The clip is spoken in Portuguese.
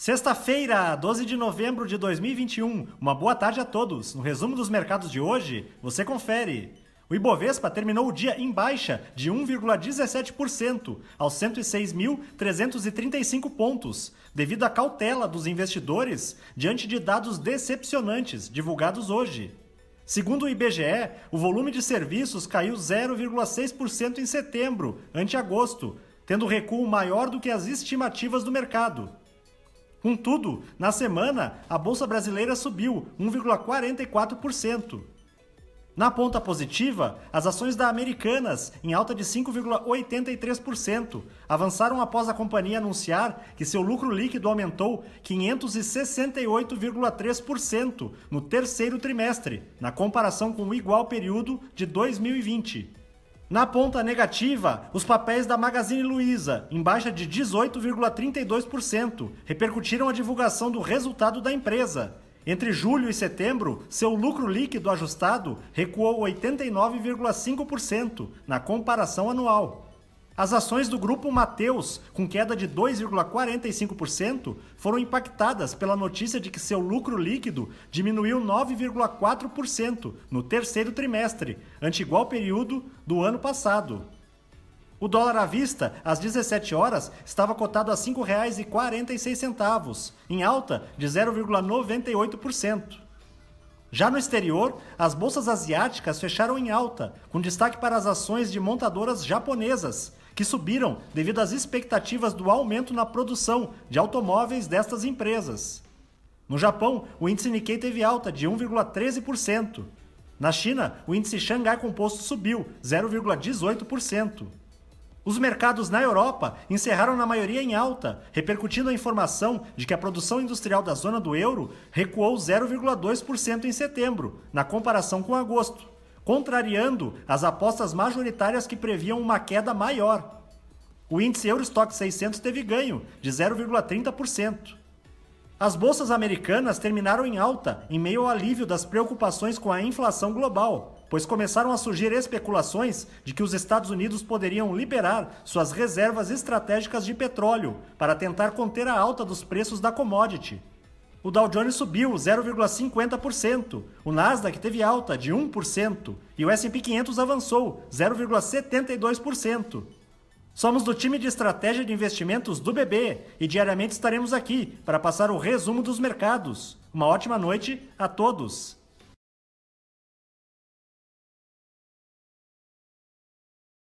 Sexta-feira, 12 de novembro de 2021. Uma boa tarde a todos. No resumo dos mercados de hoje, você confere. O Ibovespa terminou o dia em baixa de 1,17% aos 106.335 pontos, devido à cautela dos investidores diante de dados decepcionantes divulgados hoje. Segundo o IBGE, o volume de serviços caiu 0,6% em setembro, ante agosto, tendo recuo maior do que as estimativas do mercado. Contudo, na semana, a bolsa brasileira subiu 1,44%. Na ponta positiva, as ações da Americanas, em alta de 5,83%, avançaram após a companhia anunciar que seu lucro líquido aumentou 568,3% no terceiro trimestre, na comparação com o igual período de 2020. Na ponta negativa, os papéis da Magazine Luiza, em baixa de 18,32%, repercutiram a divulgação do resultado da empresa. Entre julho e setembro, seu lucro líquido ajustado recuou 89,5% na comparação anual. As ações do grupo Mateus, com queda de 2,45%, foram impactadas pela notícia de que seu lucro líquido diminuiu 9,4% no terceiro trimestre, ante igual período do ano passado. O dólar à vista, às 17 horas, estava cotado a R$ 5,46, em alta de 0,98%. Já no exterior, as bolsas asiáticas fecharam em alta, com destaque para as ações de montadoras japonesas, que subiram devido às expectativas do aumento na produção de automóveis destas empresas. No Japão, o índice Nikkei teve alta de 1,13%. Na China, o índice Xangai Composto subiu 0,18%. Os mercados na Europa encerraram na maioria em alta, repercutindo a informação de que a produção industrial da zona do euro recuou 0,2% em setembro, na comparação com agosto contrariando as apostas majoritárias que previam uma queda maior. O índice Eurostock 600 teve ganho de 0,30%. As bolsas americanas terminaram em alta em meio ao alívio das preocupações com a inflação global, pois começaram a surgir especulações de que os Estados Unidos poderiam liberar suas reservas estratégicas de petróleo para tentar conter a alta dos preços da commodity. O Dow Jones subiu 0,50%, o Nasdaq teve alta de 1% e o S&P 500 avançou 0,72%. Somos do time de estratégia de investimentos do BB e diariamente estaremos aqui para passar o resumo dos mercados. Uma ótima noite a todos.